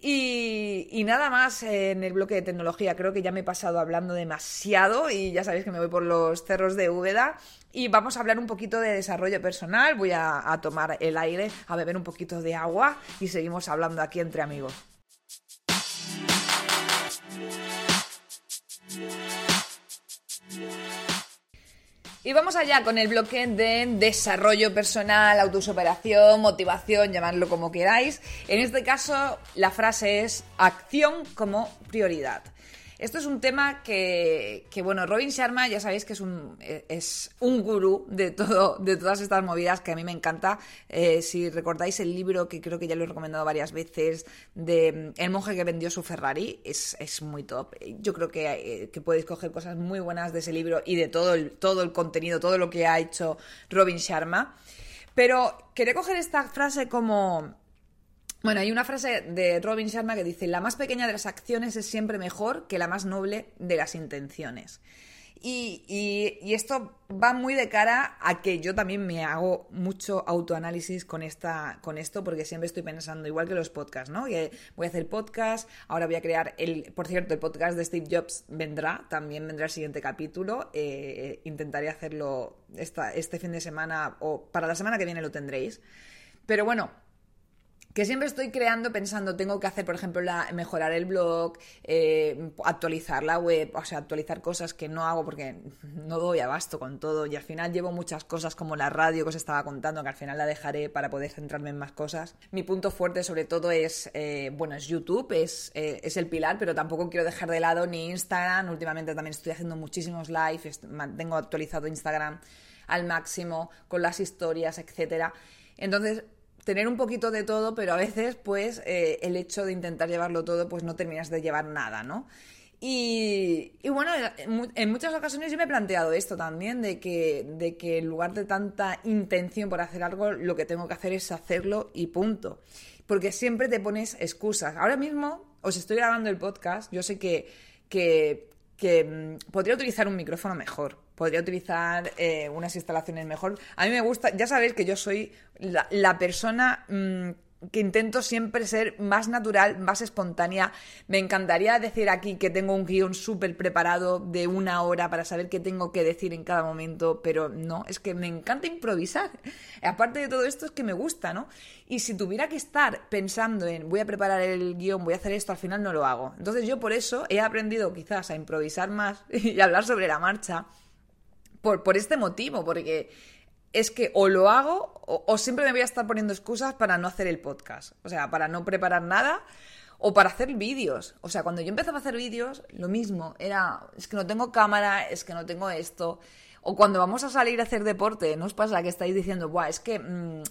Y, nada más en el bloque de tecnología. Creo que ya me he pasado hablando demasiado y ya sabéis que me voy por los cerros de Úbeda. Y vamos a hablar un poquito de desarrollo personal. Voy a, a tomar el aire, a beber un poquito de agua y seguimos hablando aquí entre amigos. Y vamos allá con el bloque de desarrollo personal, autosuperación, motivación, llamadlo como queráis. En este caso, la frase es acción como prioridad. Esto es un tema que, bueno, Robin Sharma ya sabéis que es un, es un gurú de, todo, de todas estas movidas que a mí me encanta. Eh, si recordáis el libro que creo que ya lo he recomendado varias veces de mm, El monje que vendió su Ferrari, es, muy top. Yo creo que, eh, que, podéis coger cosas muy buenas de ese libro y de todo el, todo el contenido, todo lo que ha hecho Robin Sharma. Pero quería coger esta frase como bueno, hay una frase de Robin Sharma que dice, la más pequeña de las acciones es siempre mejor que la más noble de las intenciones. Y, esto va muy de cara a que yo también me hago mucho autoanálisis con, esta, con esto, porque siempre estoy pensando, igual que los podcasts, ¿no? Que voy a hacer podcast, ahora voy a crear el, por cierto, el podcast de Steve Jobs vendrá, también vendrá el siguiente capítulo, eh, intentaré hacerlo esta, este fin de semana o para la semana que viene lo tendréis. Pero bueno, que siempre estoy creando pensando, tengo que hacer, por ejemplo, la, mejorar el blog, eh, actualizar la web, o sea, actualizar cosas que no hago porque no doy abasto con todo y al final llevo muchas cosas como la radio que os estaba contando, que al final la dejaré para poder centrarme en más cosas. Mi punto fuerte sobre todo es, eh, bueno, es YouTube, es, eh, es el pilar, pero tampoco quiero dejar de lado ni Instagram. Últimamente también estoy haciendo muchísimos lives, mantengo actualizado Instagram al máximo con las historias, etcétera. Entonces, tener un poquito de todo, pero a veces, pues, eh, el hecho de intentar llevarlo todo, pues no terminas de llevar nada, ¿no? Y, bueno, en muchas ocasiones yo me he planteado esto también, de que, de que en lugar de tanta intención por hacer algo, lo que tengo que hacer es hacerlo y punto. Porque siempre te pones excusas. Ahora mismo os estoy grabando el podcast, yo sé que, que, que mm, podría utilizar un micrófono mejor, podría utilizar eh, unas instalaciones mejor. A mí me gusta, ya sabéis que yo soy la, persona mm, que intento siempre ser más natural, más espontánea. Me encantaría decir aquí que tengo un guion súper preparado de una hora para saber qué tengo que decir en cada momento, pero no, es que me encanta improvisar. Aparte de todo esto es que me gusta, ¿no? Y si tuviera que estar pensando en voy a preparar el guion, voy a hacer esto, al final no lo hago. Entonces yo por eso he aprendido quizás a improvisar más y hablar sobre la marcha por, este motivo, porque es que o lo hago o, siempre me voy a estar poniendo excusas para no hacer el podcast. O sea, para no preparar nada o para hacer vídeos. O sea, cuando yo empezaba a hacer vídeos, lo mismo. Era, es que no tengo cámara, es que no tengo esto. O cuando vamos a salir a hacer deporte, ¿no os pasa que estáis diciendo, Buah, es que... Mm,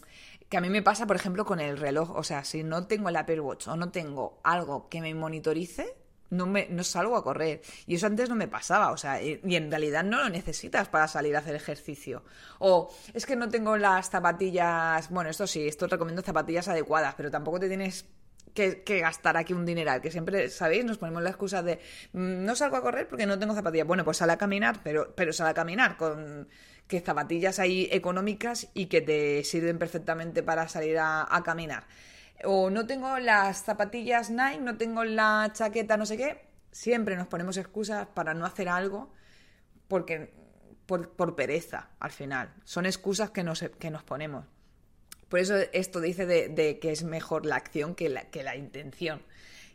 que a mí me pasa, por ejemplo, con el reloj. O sea, si no tengo el Apple Watch o no tengo algo que me monitorice, no, me, no salgo a correr. Y eso antes no me pasaba, o sea, y en realidad no lo necesitas para salir a hacer ejercicio. O es que no tengo las zapatillas, bueno, esto sí, esto recomiendo zapatillas adecuadas, pero tampoco te tienes que, gastar aquí un dineral, que siempre, ¿sabéis? Nos ponemos la excusa de mm, no salgo a correr porque no tengo zapatillas. Bueno, pues sale a caminar, pero, pero sale a caminar con que zapatillas ahí económicas y que te sirven perfectamente para salir a caminar o no tengo las zapatillas Nike, no tengo la chaqueta, no sé qué, siempre nos ponemos excusas para no hacer algo porque por, pereza al final. Son excusas que nos, que nos ponemos. Por eso esto dice de, de, que es mejor la acción que la, que la intención.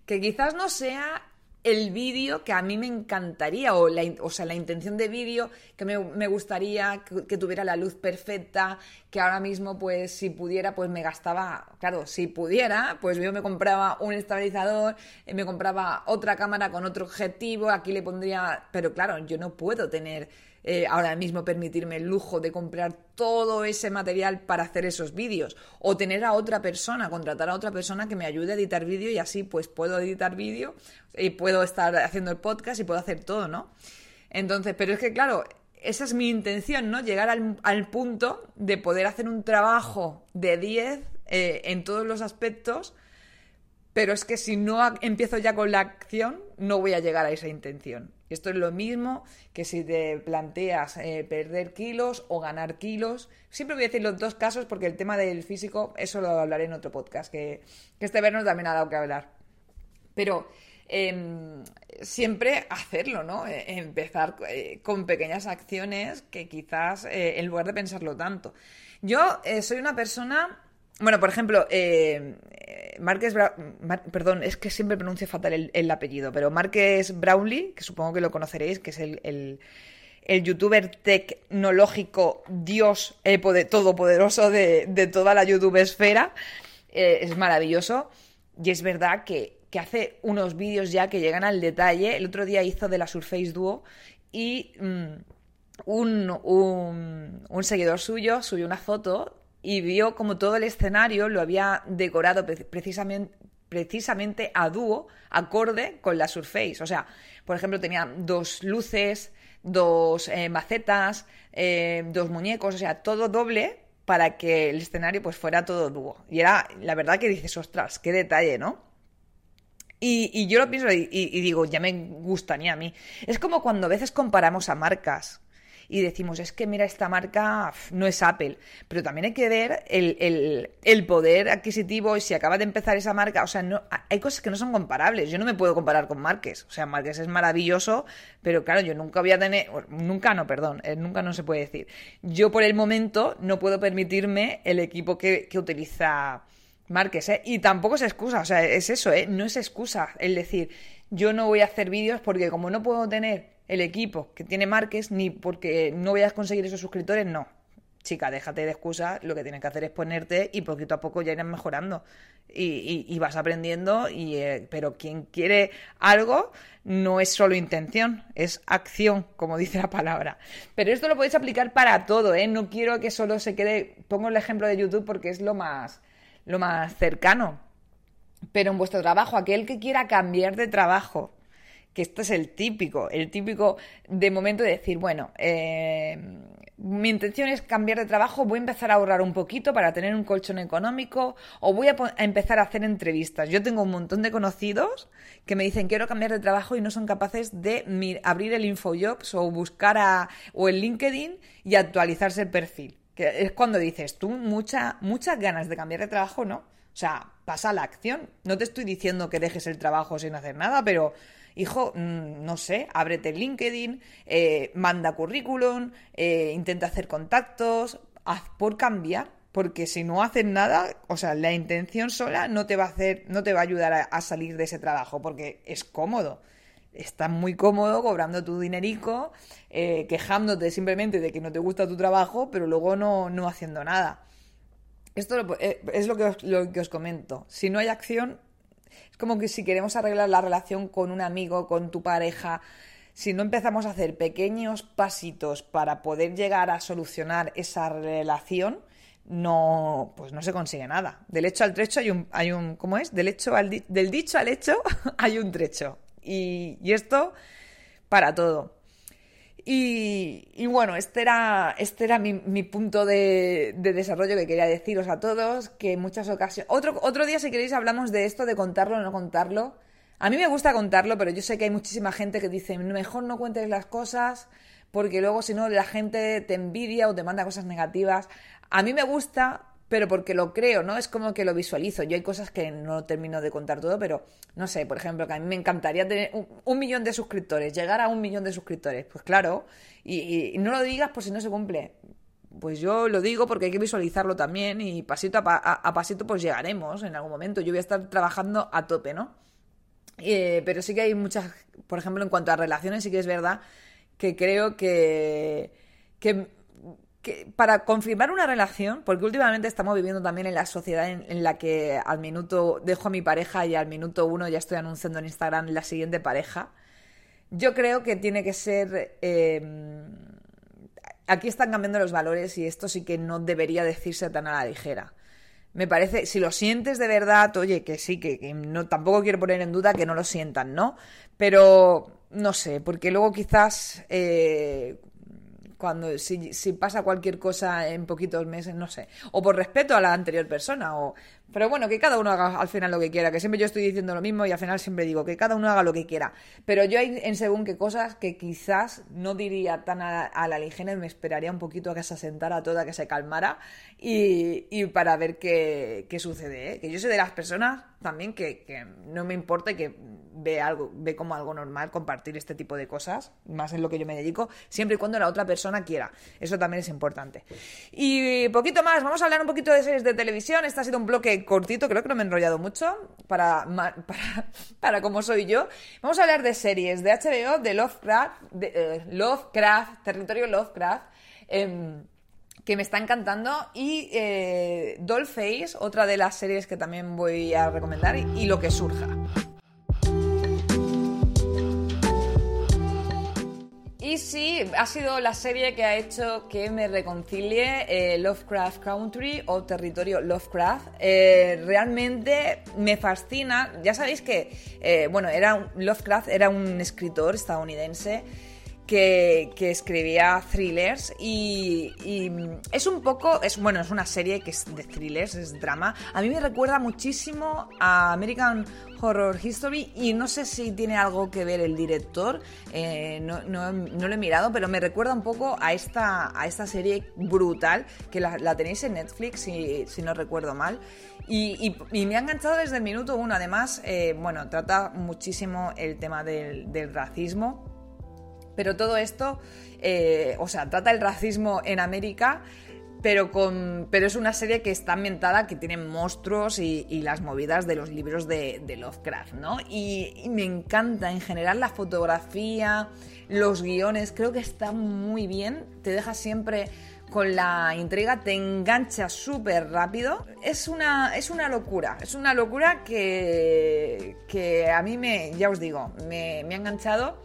Que quizás no sea el vídeo que a mí me encantaría, o, la, o sea, la intención de vídeo que me, gustaría que, tuviera la luz perfecta, que ahora mismo, pues, si pudiera, pues me gastaba, claro, si pudiera, pues yo me compraba un estabilizador, eh, me compraba otra cámara con otro objetivo, aquí le pondría, pero claro, yo no puedo tener eh, ahora mismo permitirme el lujo de comprar todo ese material para hacer esos vídeos o tener a otra persona, contratar a otra persona que me ayude a editar vídeo y así pues puedo editar vídeo y puedo estar haciendo el podcast y puedo hacer todo, ¿no? Entonces, pero es que claro, esa es mi intención, ¿no? Llegar al, punto de poder hacer un trabajo de 10 eh, en todos los aspectos pero es que si no empiezo ya con la acción, no voy a llegar a esa intención. Esto es lo mismo que si te planteas eh, perder kilos o ganar kilos. Siempre voy a decir los dos casos porque el tema del físico, eso lo hablaré en otro podcast, que, este verano también ha dado que hablar. Pero em, siempre hacerlo, ¿no? E, empezar eh, con pequeñas acciones que quizás, eh, en lugar de pensarlo tanto. Yo soy una persona bueno, por ejemplo, eh, perdón, es que siempre pronuncio fatal el, apellido, pero Marques Brownlee, que supongo que lo conoceréis, que es el, youtuber tecnológico dios eh, todopoderoso de, toda la YouTube esfera, eh, es maravilloso. Y es verdad que, hace unos vídeos ya que llegan al detalle. El otro día hizo de la Surface Duo y mm, un, un seguidor suyo subió una foto y vio como todo el escenario lo había decorado precisamente, precisamente a dúo, acorde con la Surface. O sea, por ejemplo, tenía dos luces, dos eh, macetas, eh, dos muñecos, o sea, todo doble para que el escenario pues fuera todo dúo. Y era, la verdad que dices, ostras, qué detalle, ¿no? Y, yo lo pienso y, y, digo, ya me gustaría a mí. Es como cuando a veces comparamos a marcas y decimos, es que mira, esta marca no es Apple, pero también hay que ver el, poder adquisitivo y si acaba de empezar esa marca, o sea, no, hay cosas que no son comparables, yo no me puedo comparar con Marques, o sea, Marques es maravilloso, pero claro, yo nunca voy a tener, nunca no, perdón, eh, nunca no se puede decir, yo por el momento no puedo permitirme el equipo que, utiliza Marques, ¿eh? Y tampoco es excusa, o sea, es eso, ¿eh? No es excusa el decir, yo no voy a hacer vídeos porque como no puedo tener el equipo que tiene Marques, ni porque no vayas a conseguir esos suscriptores, no. Chica, déjate de excusas, lo que tienes que hacer es ponerte y poquito a poco ya irás mejorando y, vas aprendiendo, y, eh, pero quien quiere algo no es solo intención, es acción, como dice la palabra. Pero esto lo podéis aplicar para todo, ¿eh? No quiero que solo se quede, pongo el ejemplo de YouTube porque es lo más, lo más cercano. Pero en vuestro trabajo, aquel que quiera cambiar de trabajo, que esto es el típico, el típico de momento de decir, bueno, eh, mi intención es cambiar de trabajo, voy a empezar a ahorrar un poquito para tener un colchón económico o voy a, empezar a hacer entrevistas. Yo tengo un montón de conocidos que me dicen quiero cambiar de trabajo y no son capaces de abrir el InfoJobs o buscar a, o el LinkedIn y actualizarse el perfil. Que es cuando dices, tú mucha, muchas ganas de cambiar de trabajo, ¿no? O sea, pasa la acción. No te estoy diciendo que dejes el trabajo sin hacer nada, pero hijo, mm, no sé, ábrete LinkedIn, eh, manda currículum, eh, intenta hacer contactos, haz por cambiar, porque si no haces nada, o sea, la intención sola no te va a hacer, no te va a ayudar a, salir de ese trabajo, porque es cómodo. Estás muy cómodo cobrando tu dinerico, eh, quejándote simplemente de que no te gusta tu trabajo, pero luego no, no haciendo nada. Esto es lo que, lo que os comento. Si no hay acción, es como que si queremos arreglar la relación con un amigo, con tu pareja, si no empezamos a hacer pequeños pasitos para poder llegar a solucionar esa relación, no, pues no se consigue nada. Del hecho al trecho hay un, hay un ¿cómo es? Del hecho al del dicho al hecho hay un trecho. Y, y esto para todo. Y, bueno, este era, este era mi, mi punto de, de, desarrollo que quería deciros a todos, que en muchas ocasiones... Otro, otro día, si queréis, hablamos de esto, de contarlo o no contarlo. A mí me gusta contarlo, pero yo sé que hay muchísima gente que dice, mejor no cuentes las cosas, porque luego si no la gente te envidia o te manda cosas negativas. A mí me gusta, pero porque lo creo, ¿no? Es como que lo visualizo. Yo hay cosas que no termino de contar todo, pero no sé, por ejemplo, que a mí me encantaría tener un, millón de suscriptores, llegar a un millón de suscriptores. Pues claro, y, no lo digas por si no se cumple. Pues yo lo digo porque hay que visualizarlo también y pasito a, pa a pasito pues llegaremos en algún momento. Yo voy a estar trabajando a tope, ¿no? Eh, pero sí que hay muchas, por ejemplo, en cuanto a relaciones, sí que es verdad que creo que, que que para confirmar una relación, porque últimamente estamos viviendo también en la sociedad en, la que al minuto dejo a mi pareja y al minuto uno ya estoy anunciando en Instagram la siguiente pareja, yo creo que tiene que ser... Eh, aquí están cambiando los valores y esto sí que no debería decirse tan a la ligera. Me parece, si lo sientes de verdad, oye, que sí, que, que no, tampoco quiero poner en duda que no lo sientan, ¿no? Pero no sé, porque luego quizás eh, cuando si, si, pasa cualquier cosa en poquitos meses, no sé, o por respeto a la anterior persona, o pero bueno, que cada uno haga al final lo que quiera, que siempre yo estoy diciendo lo mismo y al final siempre digo que cada uno haga lo que quiera, pero yo hay en según qué cosas que quizás no diría tan a, a la ligera y me esperaría un poquito a que se asentara toda, que se calmara y, y para ver qué, qué sucede, ¿eh? que yo soy de las personas también que, que no me importa que ve algo, ve como algo normal compartir este tipo de cosas, más en lo que yo me dedico, siempre y cuando la otra persona quiera. Eso también es importante. Y poquito más, vamos a hablar un poquito de series de televisión. Este ha sido un bloque cortito, creo que no me he enrollado mucho para, para, para como soy yo. Vamos a hablar de series de HBO, de Lovecraft, de, eh, Lovecraft, territorio Lovecraft. Eh, que me está encantando y eh, Dollface, otra de las series que también voy a recomendar y, lo que surja. Y sí, ha sido la serie que ha hecho que me reconcilie eh, Lovecraft Country o territorio Lovecraft. Eh, realmente me fascina. Ya sabéis que, eh, bueno, era Lovecraft era un escritor estadounidense. Que, escribía thrillers y, es un poco, es bueno, es una serie que es de thrillers, es drama. A mí me recuerda muchísimo a American Horror History y no sé si tiene algo que ver el director, eh, no, no, lo he mirado, pero me recuerda un poco a esta, a esta serie brutal que la, tenéis en Netflix, si, si no recuerdo mal. Y, me ha enganchado desde el minuto uno. Además, eh, bueno, trata muchísimo el tema del racismo pero todo esto, eh, o sea, trata el racismo en América, pero, con, pero es una serie que está ambientada, que tiene monstruos y, las movidas de los libros de, de Lovecraft, ¿no? Y, y, me encanta en general la fotografía, los guiones, creo que está muy bien, te deja siempre con la intriga, te engancha súper rápido. Es una, es una locura, es una locura que, que a mí me, ya os digo, me, me ha enganchado.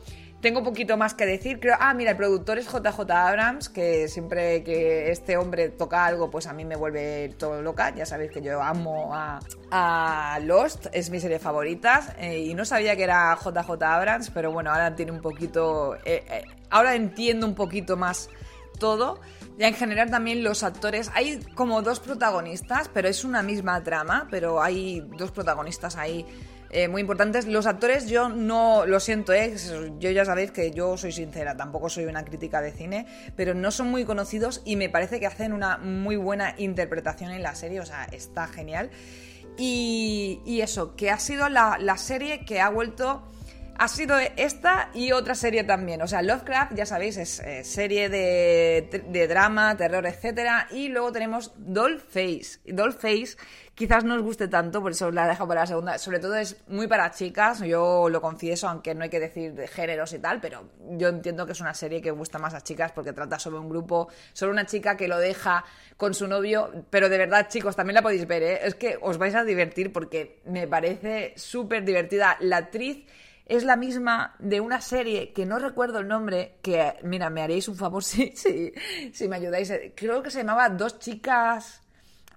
Tengo poquito más que decir. Creo, ah, mira, el productor es JJ Abrams, que siempre que este hombre toca algo, pues a mí me vuelve todo loca. Ya sabéis que yo amo a, Lost, es mi serie favorita. Eh, y no sabía que era JJ Abrams, pero bueno, ahora tiene un poquito. Eh, eh, ahora entiendo un poquito más todo. Ya en general también los actores, hay como dos protagonistas, pero es una misma trama, pero hay dos protagonistas ahí eh, muy importantes. Los actores yo no, lo siento, eh, yo ya sabéis que yo soy sincera, tampoco soy una crítica de cine, pero no son muy conocidos y me parece que hacen una muy buena interpretación en la serie, o sea, está genial. Y, eso, que ha sido la, la serie que ha vuelto ha sido esta y otra serie también. O sea, Lovecraft, ya sabéis, es eh, serie de, de, drama, terror, etc. Y luego tenemos Dollface. Dollface quizás no os guste tanto, por eso la dejo para la segunda. Sobre todo es muy para chicas, yo lo confieso, aunque no hay que decir de géneros y tal, pero yo entiendo que es una serie que gusta más a chicas porque trata sobre un grupo, sobre una chica que lo deja con su novio. Pero de verdad, chicos, también la podéis ver, ¿eh? Es que os vais a divertir porque me parece súper divertida. La actriz es la misma de una serie que no recuerdo el nombre, que, mira, me haréis un favor si, si, si me ayudáis. Creo que se llamaba Dos chicas...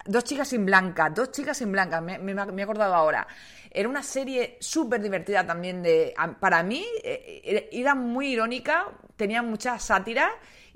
Dos chicas sin blanca, dos chicas sin blanca, me, me- he acordado ahora. Era una serie súper divertida también de... Para mí eh, era muy irónica, tenía mucha sátira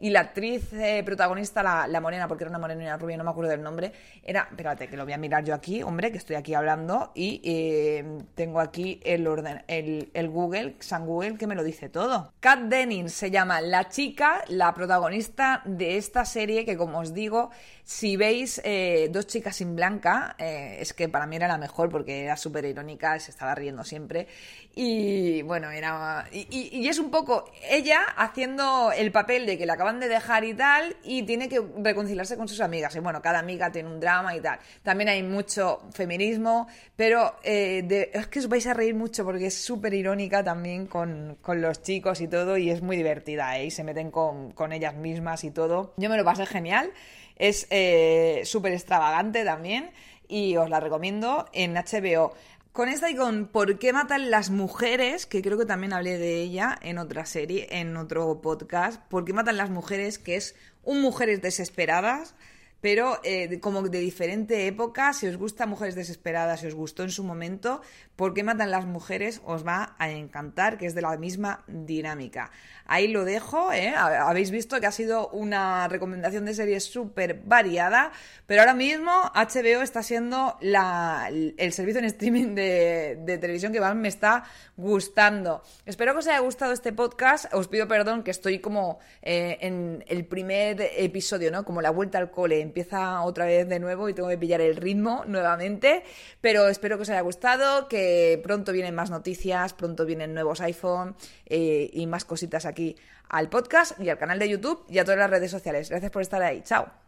y la actriz eh, protagonista, la, la morena, porque era una morena y una rubia, no me acuerdo del nombre, era... Espérate, que lo voy a mirar yo aquí, hombre, que estoy aquí hablando y eh, tengo aquí el, orden, el, el Google, San Google, que me lo dice todo. Kat Dennings se llama la chica, la protagonista de esta serie que, como os digo, si veis eh, Dos chicas sin blanca, es que para mí era la mejor porque era súper irónica, se estaba riendo siempre. Y bueno, era. Y, y- es un poco ella haciendo el papel de que la acaban de dejar y tal, y tiene que reconciliarse con sus amigas. Y bueno, cada amiga tiene un drama y tal. También hay mucho feminismo, pero eh, es que os vais a reír mucho porque es súper irónica también con, con los chicos y todo, y es muy divertida, ¿eh? Y se meten con, con ellas mismas y todo. Yo me lo pasé genial. Es eh, súper extravagante también y os la recomiendo en HBO. Con esta y con ¿Por qué matan las mujeres? Que creo que también hablé de ella en otra serie, en otro podcast. ¿Por qué matan las mujeres? Que es un Mujeres Desesperadas, pero eh, como de diferente época. Si os gusta Mujeres Desesperadas, si os gustó en su momento, ¿Por qué matan las mujeres? Os va a encantar, que es de la misma dinámica. Ahí lo dejo, ¿eh? Ha- Habéis visto que ha sido una recomendación de serie súper variada, pero ahora mismo HBO está siendo el servicio en streaming de, de televisión que más me está gustando. Espero que os haya gustado este podcast. Os pido perdón que estoy como eh, en el primer episodio, ¿no? Como la vuelta al cole. Empieza otra vez de nuevo y tengo que pillar el ritmo nuevamente. Pero espero que os haya gustado, que pronto vienen más noticias, pronto vienen nuevos iPhone eh, y más cositas aquí al podcast y al canal de YouTube y a todas las redes sociales. Gracias por estar ahí. Chao.